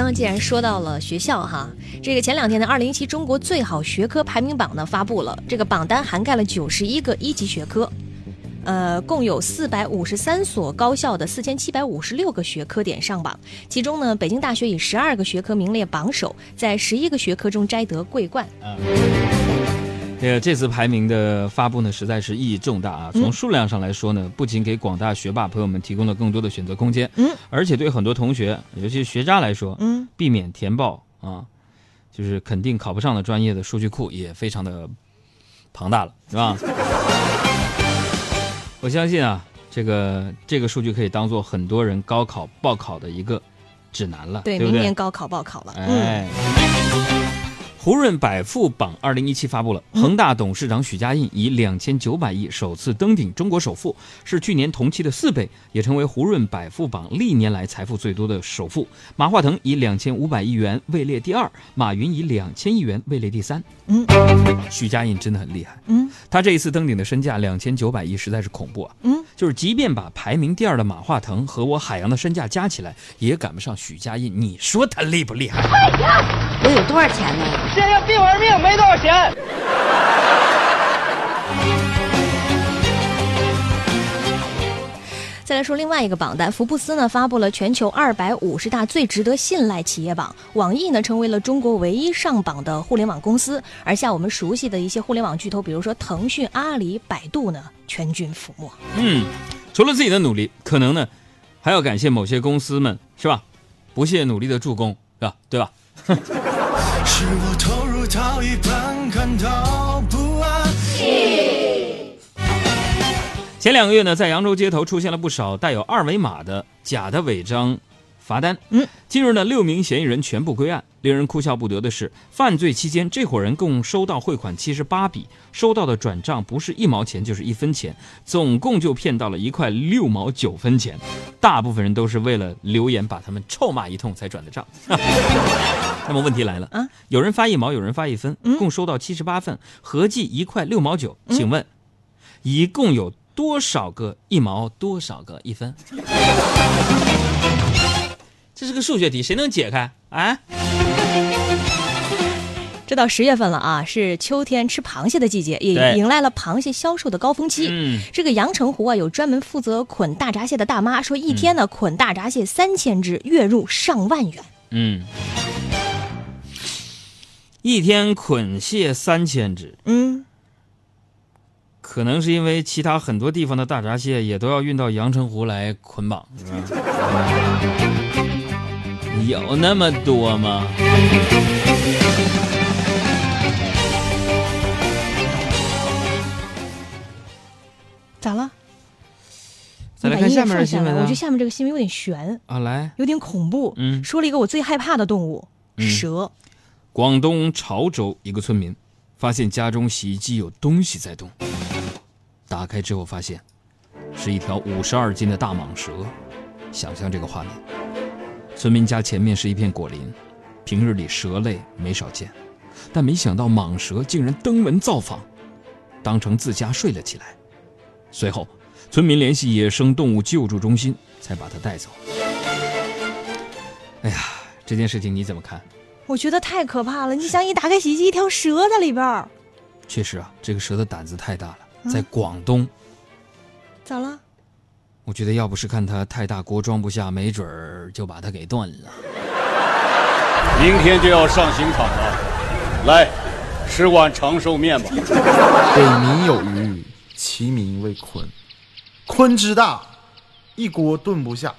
刚刚既然说到了学校哈，这个前两天的二零一七中国最好学科排名榜呢发布了，这个榜单涵盖了九十一个一级学科，呃，共有四百五十三所高校的四千七百五十六个学科点上榜，其中呢，北京大学以十二个学科名列榜首，在十一个学科中摘得桂冠。呃，这次排名的发布呢，实在是意义重大啊！从数量上来说呢，不仅给广大学霸朋友们提供了更多的选择空间，嗯，而且对很多同学，尤其是学渣来说，嗯，避免填报啊，就是肯定考不上的专业的数据库也非常的庞大了，是吧？我相信啊，这个这个数据可以当做很多人高考报考的一个指南了，对，对对？明年高考报考了，嗯，哎，胡润百富榜二零一七发布了，恒大董事长许家印以两千九百亿首次登顶中国首富，是去年同期的四倍，也成为胡润百富榜历年来财富最多的首富。马化腾以两千五百亿元位列第二，马云以两千亿元位列第三。嗯，许家印真的很厉害，嗯他这一次登顶的身价两千九百亿，实在是恐怖啊！嗯，就是即便把排名第二的马化腾和我海洋的身价加起来，也赶不上许家印。你说他厉不厉害？我有多少钱呢？现在病玩命没多少钱。再来说另外一个榜单，福布斯呢发布了全球二百五十大最值得信赖企业榜，网易呢成为了中国唯一上榜的互联网公司，而像我们熟悉的一些互联网巨头，比如说腾讯、阿里、百度呢，全军覆没。嗯，除了自己的努力，可能呢，还要感谢某些公司们，是吧？不懈努力的助攻，是吧？对吧？是我投入到一半感到不安。前两个月呢，在扬州街头出现了不少带有二维码的假的违章罚单。嗯，近日呢，六名嫌疑人全部归案。令人哭笑不得的是，犯罪期间，这伙人共收到汇款七十八笔，收到的转账不是一毛钱就是一分钱，总共就骗到了一块六毛九分钱。大部分人都是为了留言把他们臭骂一通才转的账。那么问题来了啊，有人发一毛，有人发一分，嗯共收到七十八份，合计一块六毛九。请问，一共有多少个一毛，多少个一分？这是个数学题，谁能解开？啊？这到十月份了啊，是秋天吃螃蟹的季节，也迎来了螃蟹销售的高峰期。嗯，这个阳澄湖啊，有专门负责捆大闸蟹的大妈说，一天呢捆大闸蟹三千只，月入上万元。嗯，一天捆蟹三千只，嗯，可能是因为其他很多地方的大闸蟹也都要运到阳澄湖来捆绑，是吧？有那么多吗？咋了？再来看下面的新闻啊我觉得下面这个新闻有点悬，啊，来，有点恐怖。嗯说了一个我最害怕的动物嗯蛇。广东潮州一个村民发现家中洗衣机有东西在动，打开之后发现是一条五十二斤的大蟒蛇。想象这个画面，村民家前面是一片果林，平日里蛇类没少见，但没想到蟒蛇竟然登门造访，当成自家睡了起来。随后，村民联系野生动物救助中心，才把它带走。哎呀，这件事情你怎么看？我觉得太可怕了！你想，一打开洗衣机，一条蛇在里边儿，确实啊，这个蛇的胆子太大了，在广东，咋了？我觉得要不是看它太大锅装不下，没准儿就把它给炖了。明天就要上刑场了，来，吃碗长寿面吧。北冥有鱼，其名为鲲。鲲之大，一锅炖不下；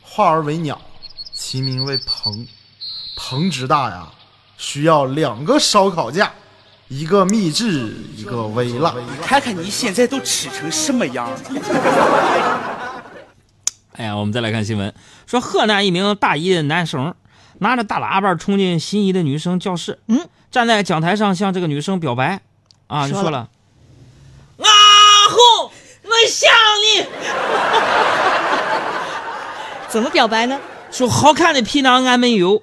化而为鸟，其名为鹏。鹏之大呀，需要两个烧烤架，一个秘制，一个微辣。看看你现在都吃成什么样了？哎呀，我们再来看新闻，说河南一名大一的男生拿着大喇叭冲进心仪的女生教室，嗯，站在讲台上向这个女生表白，啊，就说了说了：“阿红，我想你。怎么表白呢？说好看的皮囊俺没有，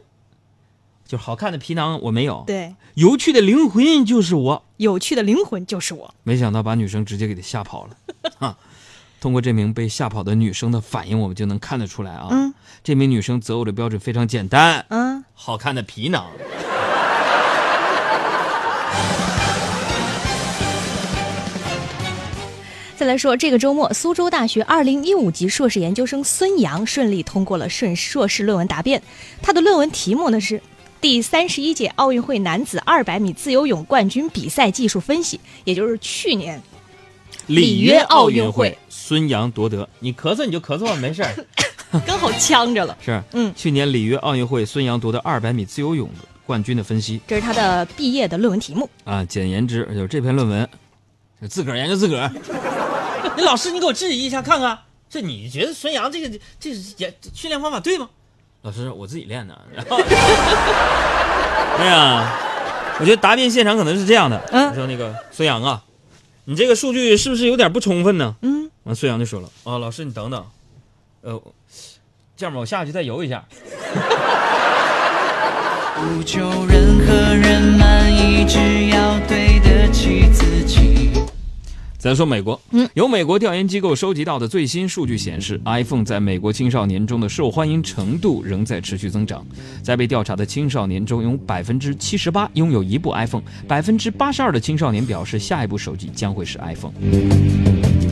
就是好看的皮囊我没有，对，有趣的灵魂就是我。有趣的灵魂就是我。没想到把女生直接给他吓跑了，啊！通过这名被吓跑的女生的反应，我们就能看得出来啊，嗯这名女生择偶的标准非常简单，嗯，好看的皮囊。再来说，这个周末，苏州大学2015级硕士研究生孙杨顺利通过了顺硕士论文答辩。他的论文题目呢是“第三十一届奥运会男子200米自由泳冠军比赛技术分析”，也就是去年里约奥运会，孙杨夺得。你咳嗽你就咳嗽吧，没事儿。刚好呛着了。是，嗯去年里约奥运会，孙杨夺得200米自由泳冠军的分析这是他的毕业的论文题目。啊，简言之就是这篇论文，就自个儿研究自个儿。那老师，你给我质疑一下看看，这你觉得孙杨这个这是也训练方法对吗？老师，我自己练的。然后，哎呀，我觉得答辩现场可能是这样的。嗯我说那个孙杨啊，你这个数据是不是有点不充分呢？嗯，完，孙杨就说了，哦，老师你等等，呃，这样吧，我下去再游一下。不求任何人满意，只咱说美国，嗯，由美国调研机构收集到的最新数据显示，iPhone 在美国青少年中的受欢迎程度仍在持续增长。在被调查的青少年中，有百分之七十八拥有一部 iPhone，百分之八十二的青少年表示下一部手机将会是 iPhone。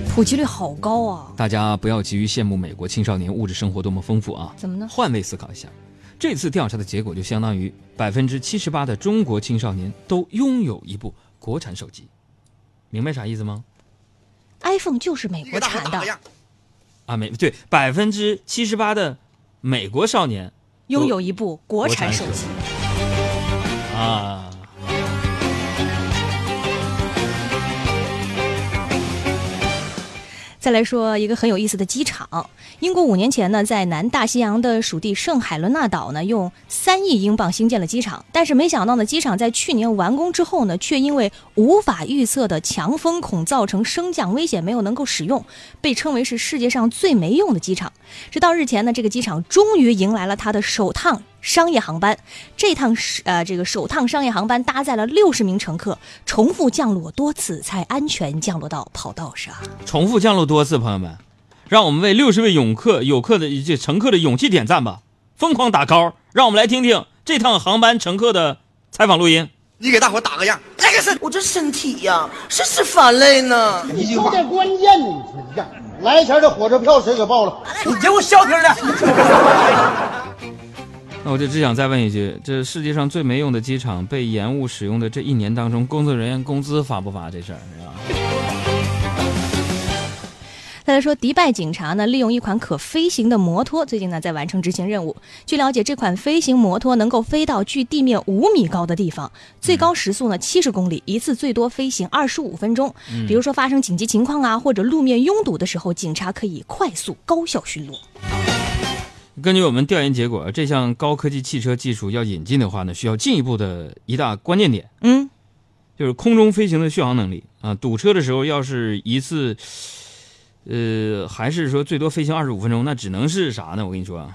普及率好高啊！大家不要急于羡慕美国青少年物质生活多么丰富啊，怎么呢？换位思考一下，这次调查的结果就相当于百分之七十八的中国青少年都拥有一部国产手机，明白啥意思吗？iPhone 就是美国产的，啊，美对百分之七十八的美国少年拥有一部国产手机。啊，再来说一个很有意思的机场，英国五年前呢，在南大西洋的属地圣海伦娜岛呢，用三亿英镑兴建了机场，但是没想到呢，机场在去年完工之后呢，却因为无法预测的强风恐造成升降危险，没有能够使用，被称为是世界上最没用的机场。直到日前呢，这个机场终于迎来了它的首趟商业航班。这趟是呃这个首趟商业航班搭载了六十名乘客，重复降落多次才安全降落到跑道上。重复降落多次，朋友们，让我们为六十位泳客、游客的这乘客的勇气点赞吧！疯狂打 call，让我们来听听这趟航班乘客的采访录音。你给大伙打个样，来个身，我这身体呀，是是反累呢。你有点关键呢，你说你干来前的火车票谁给报了？你给我消停点。那我就只想再问一句：这世界上最没用的机场被延误使用的这一年当中，工作人员工资发不发这事儿是吧？再来说，迪拜警察呢，利用一款可飞行的摩托，最近呢在完成执行任务。据了解，这款飞行摩托能够飞到距地面五米高的地方，最高时速呢七十公里，一次最多飞行二十五分钟。比如说发生紧急情况啊，或者路面拥堵的时候，警察可以快速高效巡逻。根据我们调研结果，这项高科技汽车技术要引进的话呢，需要进一步的一大关键点，嗯，就是空中飞行的续航能力啊。堵车的时候，要是一次，呃，还是说最多飞行二十五分钟，那只能是啥呢？我跟你说啊，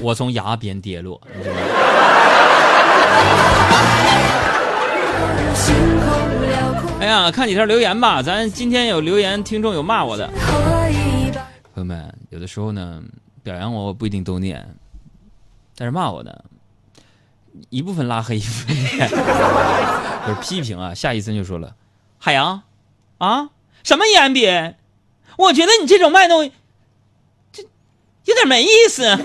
我从崖边跌落，你知道吗？哎呀，看几条留言吧，咱今天有留言，听众有骂我的。朋友们，有的时候呢，表扬我我不一定都念，但是骂我的，一部分拉黑，一部分念，就是批评啊。下一森就说了：“海洋，啊，什么 EMB？我觉得你这种卖弄，这有点没意思。”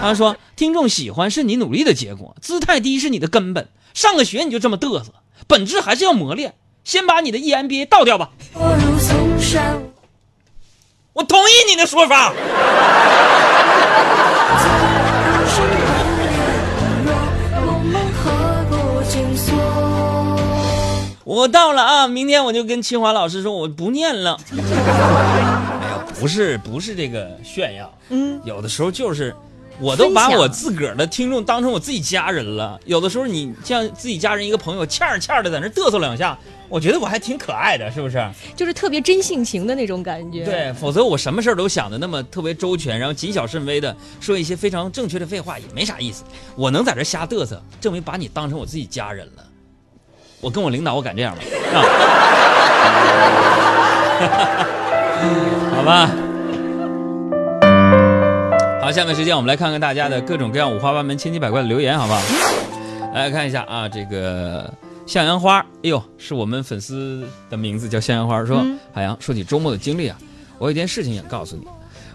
他说：“听众喜欢是你努力的结果，姿态低是你的根本。上个学你就这么嘚瑟，本质还是要磨练。先把你的 EMBA 倒掉吧。”我同意你的说法。我到了啊！明天我就跟清华老师说我不念了。哎呀，不是不是这个炫耀，嗯，有的时候就是，我都把我自个儿的听众当成我自己家人了。有的时候你像自己家人一个朋友，欠儿欠儿的在那嘚瑟两下，我觉得我还挺可爱的，是不是？就是特别真性情的那种感觉。对，否则我什么事儿都想的那么特别周全，然后谨小慎微的说一些非常正确的废话，也没啥意思。我能在这瞎嘚瑟，证明把你当成我自己家人了。我跟我领导我敢这样吗？啊，好吧。好，下面时间我们来看看大家的各种各样五花八门、千奇百怪的留言，好不好？来看一下啊，这个向阳花，哎呦，是我们粉丝的名字叫向阳花，说嗯海洋，说起周末的经历啊，我有件事情想告诉你。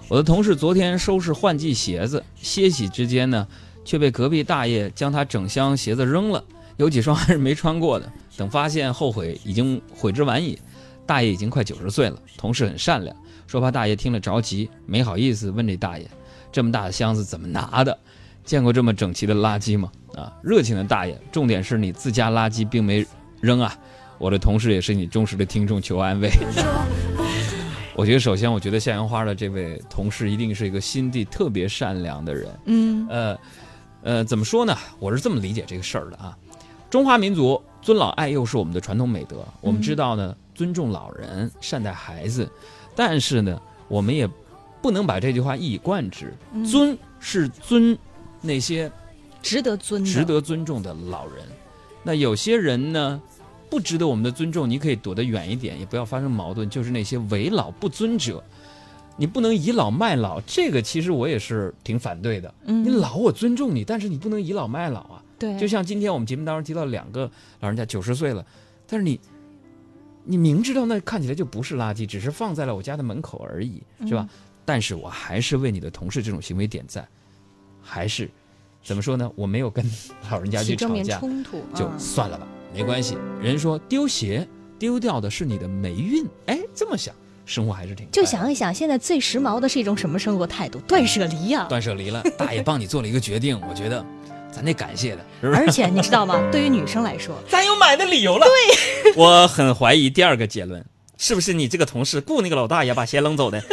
我的同事昨天收拾换季鞋子，歇息之间呢，却被隔壁大爷将他整箱鞋子扔了，有几双还是没穿过的。等发现后悔，已经悔之晚矣。大爷已经快九十岁了，同事很善良，说怕大爷听了着急，没好意思问这大爷，这么大的箱子怎么拿的？见过这么整齐的垃圾吗？啊，热情的大爷，重点是你自家垃圾并没扔啊。我的同事也是你忠实的听众，求安慰。我觉得首先，我觉得向阳花的这位同事一定是一个心地特别善良的人。嗯呃，呃，怎么说呢？我是这么理解这个事儿的啊。中华民族尊老爱幼是我们的传统美德，我们知道呢，尊重老人，善待孩子，但是呢，我们也不能把这句话一以贯之。嗯尊是尊那些值得尊的，值得尊重的老人。那有些人呢，不值得我们的尊重，你可以躲得远一点，也不要发生矛盾。就是那些为老不尊者，你不能倚老卖老，这个其实我也是挺反对的。嗯你老我尊重你，但是你不能倚老卖老啊。对，就像今天我们节目当中提到两个老人家九十岁了，但是你，你明知道那看起来就不是垃圾，只是放在了我家的门口而已，是吧？嗯但是我还是为你的同事这种行为点赞，还是怎么说呢？我没有跟老人家去正面吵架，冲突就啊算了吧，没关系。人说丢鞋丢掉的是你的霉运，哎，这么想，生活还是挺就想一想，现在最时髦的是一种什么生活态度？断舍离呀、断舍离了，大爷帮你做了一个决定，我觉得咱得感谢的，是不是？而且你知道吗？对于女生来说，咱有买的理由了。对，我很怀疑第二个结论，是不是你这个同事雇那个老大爷把鞋扔走的？